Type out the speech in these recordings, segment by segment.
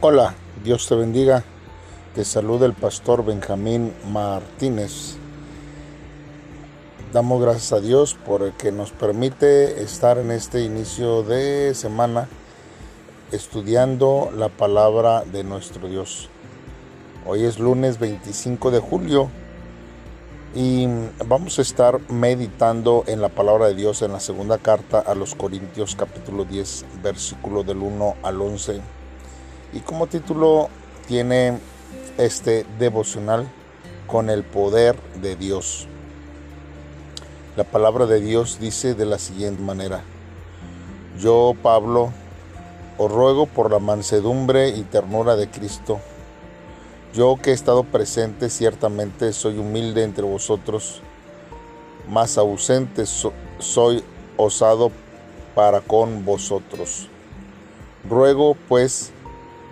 Hola, Dios te bendiga. Te saluda el pastor Benjamín Martínez. Damos gracias a Dios por que nos permite estar en este inicio de semana estudiando la palabra de nuestro Dios. Hoy es lunes 25 de julio y vamos a estar meditando en la palabra de Dios en la segunda carta a los Corintios capítulo 10 versículo del 1 al 11 y como título tiene este devocional con el poder de Dios. La palabra de Dios dice de la siguiente manera, yo Pablo os ruego por la mansedumbre y ternura de Cristo, yo que he estado presente ciertamente soy humilde entre vosotros, más ausente soy osado para con vosotros. Ruego pues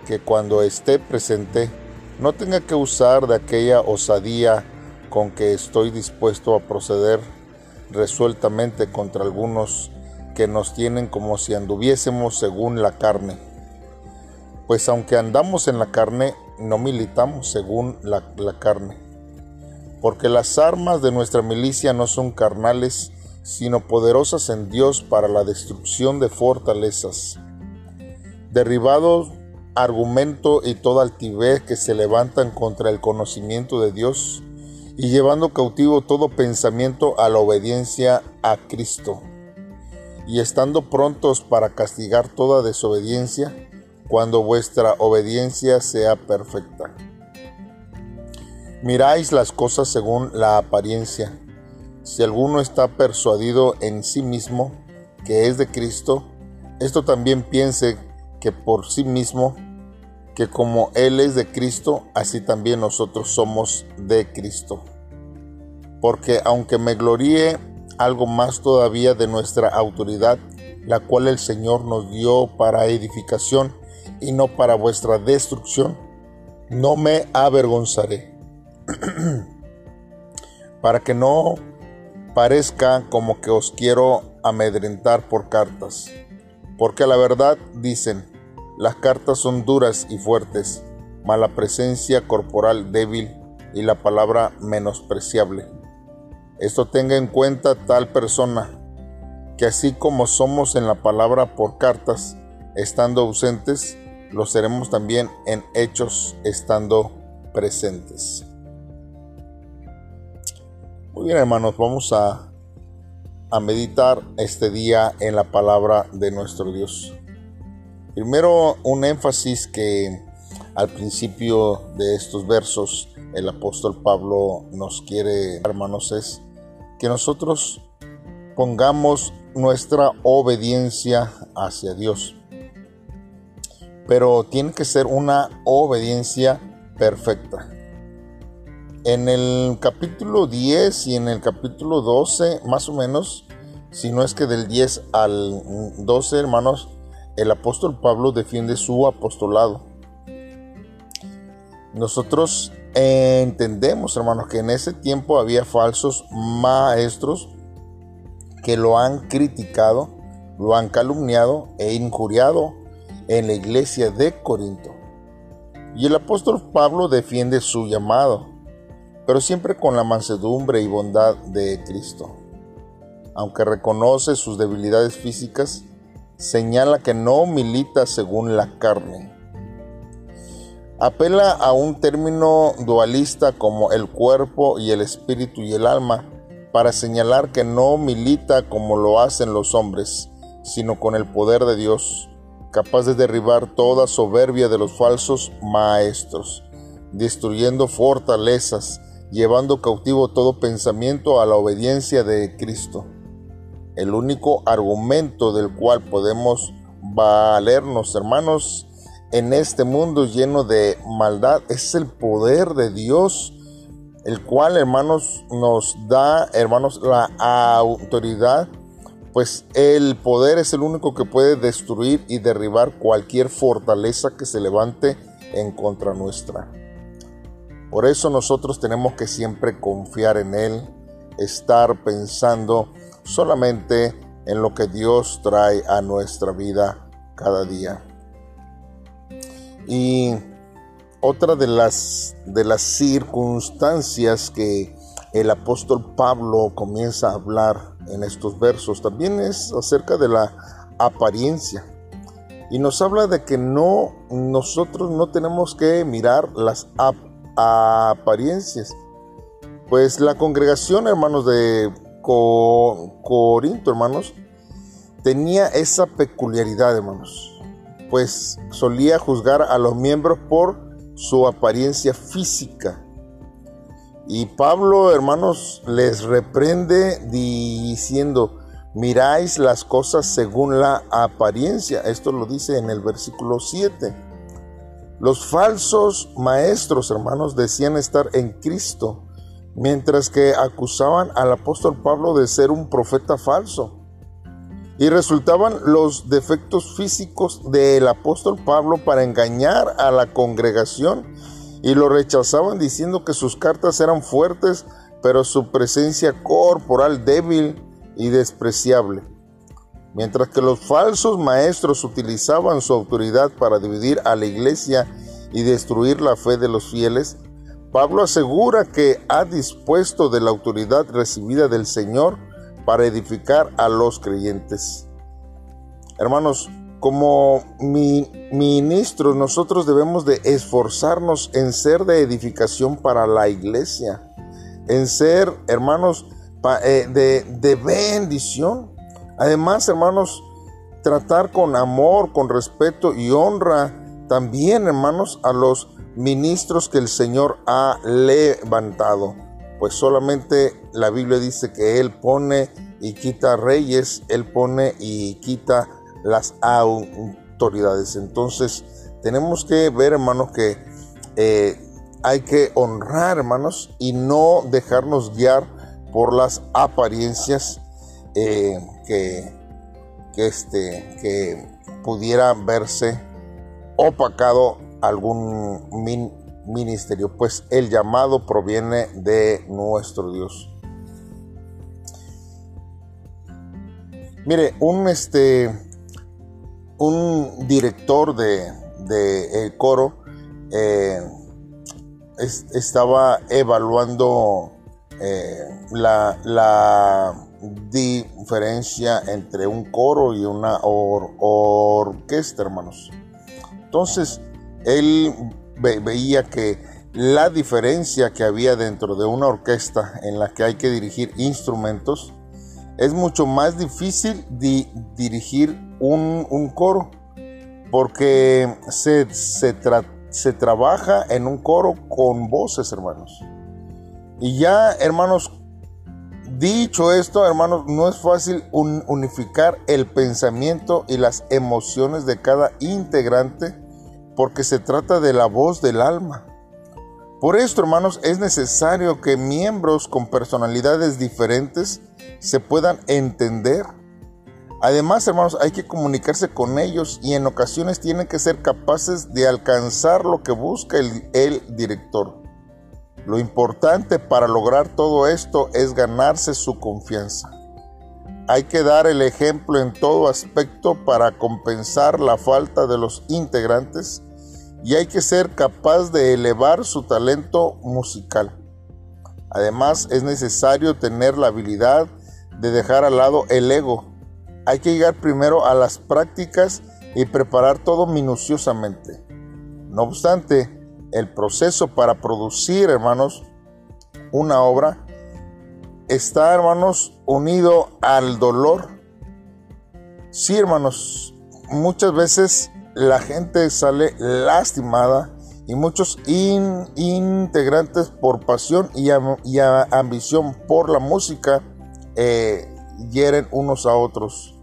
que cuando esté presente no tenga que usar de aquella osadía con que estoy dispuesto a proceder resueltamente contra algunos que nos tienen como si anduviésemos según la carne. Pues aunque andamos en la carne, no militamos según la, la carne. Porque las armas de nuestra milicia no son carnales, sino poderosas en Dios para la destrucción de fortalezas. Derribados argumento y toda altivez que se levantan contra el conocimiento de Dios y llevando cautivo todo pensamiento a la obediencia a Cristo y estando prontos para castigar toda desobediencia cuando vuestra obediencia sea perfecta. Miráis las cosas según la apariencia. Si alguno está persuadido en sí mismo que es de Cristo, esto también piense que por sí mismo que como Él es de Cristo, así también nosotros somos de Cristo. Porque aunque me gloríe algo más todavía de nuestra autoridad, la cual el Señor nos dio para edificación y no para vuestra destrucción, no me avergonzaré. para que no parezca como que os quiero amedrentar por cartas. Porque la verdad dicen, las cartas son duras y fuertes, mala presencia corporal débil y la palabra menospreciable. Esto tenga en cuenta tal persona, que así como somos en la palabra por cartas, estando ausentes, lo seremos también en hechos, estando presentes. Muy bien hermanos, vamos a, a meditar este día en la palabra de nuestro Dios. Primero, un énfasis que al principio de estos versos el apóstol Pablo nos quiere, hermanos, es que nosotros pongamos nuestra obediencia hacia Dios. Pero tiene que ser una obediencia perfecta. En el capítulo 10 y en el capítulo 12, más o menos, si no es que del 10 al 12, hermanos, el apóstol Pablo defiende su apostolado. Nosotros entendemos, hermanos, que en ese tiempo había falsos maestros que lo han criticado, lo han calumniado e injuriado en la iglesia de Corinto. Y el apóstol Pablo defiende su llamado, pero siempre con la mansedumbre y bondad de Cristo. Aunque reconoce sus debilidades físicas, señala que no milita según la carne. Apela a un término dualista como el cuerpo y el espíritu y el alma para señalar que no milita como lo hacen los hombres, sino con el poder de Dios, capaz de derribar toda soberbia de los falsos maestros, destruyendo fortalezas, llevando cautivo todo pensamiento a la obediencia de Cristo el único argumento del cual podemos valernos, hermanos, en este mundo lleno de maldad es el poder de Dios, el cual, hermanos, nos da, hermanos, la autoridad, pues el poder es el único que puede destruir y derribar cualquier fortaleza que se levante en contra nuestra. Por eso nosotros tenemos que siempre confiar en Él, estar pensando solamente en lo que Dios trae a nuestra vida cada día. Y otra de las, de las circunstancias que el apóstol Pablo comienza a hablar en estos versos también es acerca de la apariencia. Y nos habla de que no, nosotros no tenemos que mirar las apariencias. Pues la congregación, hermanos, de Corinto, hermanos, tenía esa peculiaridad, hermanos. Pues solía juzgar a los miembros por su apariencia física. Y Pablo, hermanos, les reprende diciendo, miráis las cosas según la apariencia. Esto lo dice en el versículo 7. Los falsos maestros, hermanos, decían estar en Cristo, mientras que acusaban al apóstol Pablo de ser un profeta falso. Y resultaban los defectos físicos del apóstol Pablo para engañar a la congregación y lo rechazaban diciendo que sus cartas eran fuertes, pero su presencia corporal débil y despreciable. Mientras que los falsos maestros utilizaban su autoridad para dividir a la iglesia y destruir la fe de los fieles, Pablo asegura que ha dispuesto de la autoridad recibida del Señor para edificar a los creyentes. Hermanos, como ministros nosotros debemos de esforzarnos en ser de edificación para la iglesia, en ser, hermanos, eh, de, de bendición. Además, hermanos, tratar con amor, con respeto y honra también, hermanos, a los ministros que el Señor ha levantado. Pues solamente la Biblia dice que Él pone y quita reyes, Él pone y quita las autoridades. Entonces, tenemos que ver, hermanos, que eh, hay que honrar, hermanos, y no dejarnos guiar por las apariencias eh, que, que, este, que pudiera verse opacado algún ministerio, pues el llamado proviene de nuestro Dios. Mire, un este un director de, el coro eh, estaba evaluando eh, la, la, diferencia entre un coro y una orquesta, hermanos. Entonces, él veía que la diferencia que había dentro de una orquesta en la que hay que dirigir instrumentos es mucho más difícil dirigir un, coro porque se, se trabaja en un coro con voces, hermanos. Y ya, hermanos, dicho esto, hermanos, no es fácil unificar el pensamiento y las emociones de cada integrante porque se trata de la voz del alma. Por esto, hermanos, es necesario que miembros con personalidades diferentes se puedan entender. Además, hermanos, hay que comunicarse con ellos y en ocasiones tienen que ser capaces de alcanzar lo que busca el, director. Lo importante para lograr todo esto es ganarse su confianza. Hay que dar el ejemplo en todo aspecto para compensar la falta de los integrantes y hay que ser capaz de elevar su talento musical. Además es necesario tener la habilidad de dejar al lado el ego. Hay que llegar primero a las prácticas y preparar todo minuciosamente. No obstante, el proceso para producir, hermanos, una obra está, hermanos, unido al dolor. Sí, hermanos, muchas veces la gente sale lastimada y muchos integrantes por pasión y, ambición por la música eh, hieren unos a otros.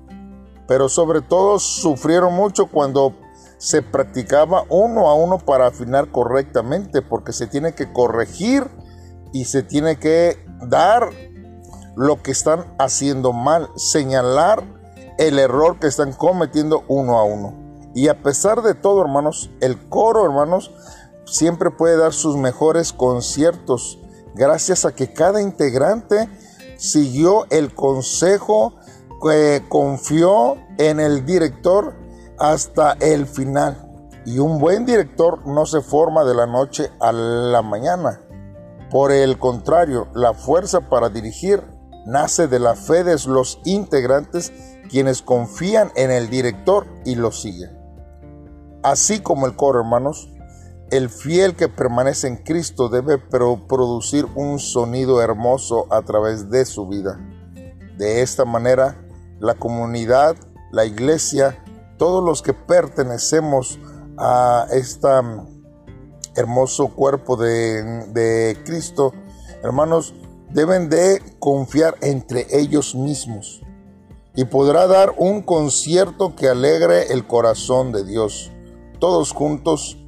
Pero sobre todo sufrieron mucho cuando se practicaba uno a uno para afinar correctamente, porque se tiene que corregir y se tiene que dar lo que están haciendo mal, señalar el error que están cometiendo uno a uno. Y a pesar de todo, hermanos, el coro, hermanos, siempre puede dar sus mejores conciertos gracias a que cada integrante siguió el consejo, que confió en el director hasta el final. Y un buen director no se forma de la noche a la mañana. Por el contrario, la fuerza para dirigir nace de la fe de los integrantes quienes confían en el director y lo siguen. Así como el coro, hermanos, el fiel que permanece en Cristo debe producir un sonido hermoso a través de su vida. De esta manera, la comunidad, la iglesia, todos los que pertenecemos a este hermoso cuerpo de, Cristo, hermanos, deben de confiar entre ellos mismos y podrá dar un concierto que alegre el corazón de Dios, todos juntos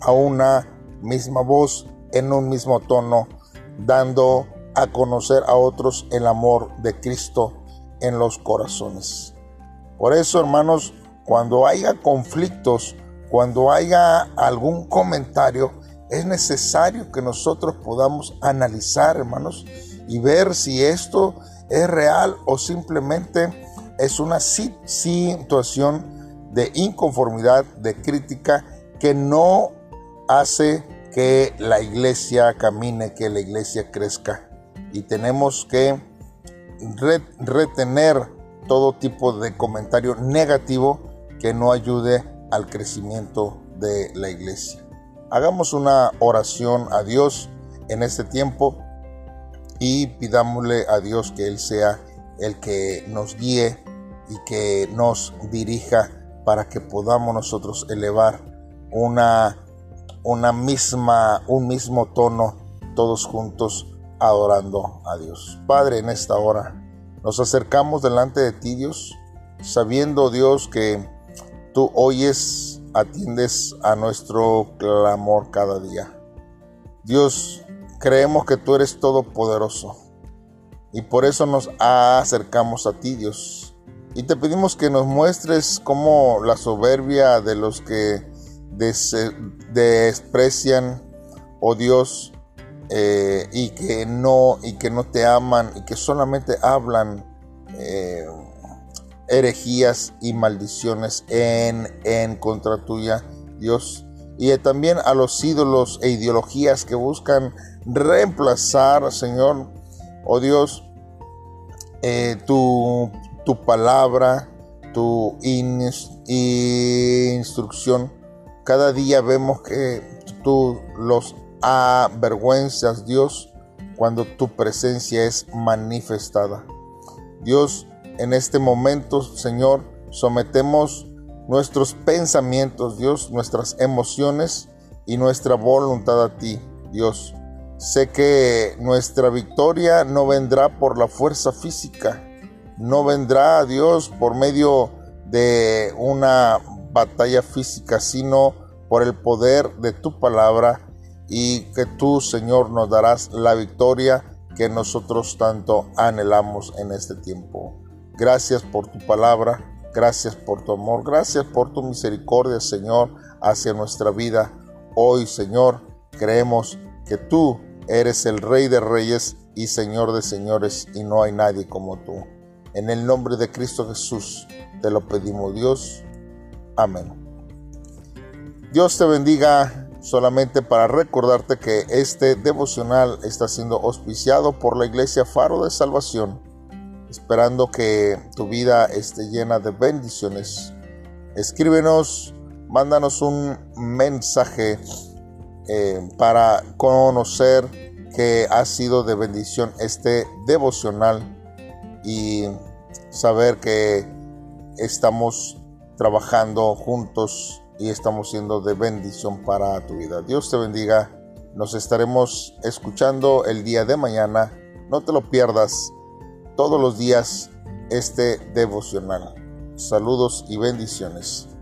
a una misma voz, en un mismo tono, dando a conocer a otros el amor de Cristo en los corazones. Por eso, hermanos, cuando haya conflictos, cuando haya algún comentario, es necesario que nosotros podamos analizar, hermanos, y ver si esto es real o simplemente es una situación de inconformidad, de crítica que no hace que la iglesia camine, que la iglesia crezca. Y tenemos que retener todo tipo de comentario negativo que no ayude al crecimiento de la iglesia. Hagamos una oración a Dios en este tiempo y pidámosle a Dios que Él sea el que nos guíe y que nos dirija para que podamos nosotros elevar una, una misma, un mismo tono todos juntos adorando a Dios. Padre, en esta hora nos acercamos delante de ti, Dios, sabiendo, Dios, que tú oyes, atiendes a nuestro clamor cada día. Dios, creemos que tú eres todopoderoso y por eso nos acercamos a ti, Dios. Y te pedimos que nos muestres cómo la soberbia de los que desprecian, oh Dios, eh, y que no y que no te aman y que solamente hablan eh, herejías y maldiciones en, en contra tuya, Dios. Y también a los ídolos e ideologías que buscan reemplazar, Señor, oh Dios, eh, tu, tu, palabra, tu instrucción. Cada día vemos que tú los avergüenzas, Dios, cuando tu presencia es manifestada. Dios, en este momento, Señor, sometemos nuestros pensamientos, Dios, nuestras emociones y nuestra voluntad a ti, Dios. Sé que nuestra victoria no vendrá por la fuerza física, no vendrá, Dios, por medio de una batalla física, sino por el poder de tu palabra y que tú, Señor, nos darás la victoria que nosotros tanto anhelamos en este tiempo. Gracias por tu palabra, gracias por tu amor, gracias por tu misericordia, Señor, hacia nuestra vida. Hoy, Señor, creemos que tú Eres el Rey de Reyes y Señor de Señores y no hay nadie como tú. En el nombre de Cristo Jesús te lo pedimos Dios. Amén. Dios te bendiga solamente para recordarte que este devocional está siendo auspiciado por la Iglesia Faro de Salvación, esperando que tu vida esté llena de bendiciones. Escríbenos, mándanos un mensaje eh, para conocer que ha sido de bendición este devocional y saber que estamos trabajando juntos y estamos siendo de bendición para tu vida. Dios te bendiga. Nos estaremos escuchando el día de mañana. No te lo pierdas todos los días este devocional. Saludos y bendiciones.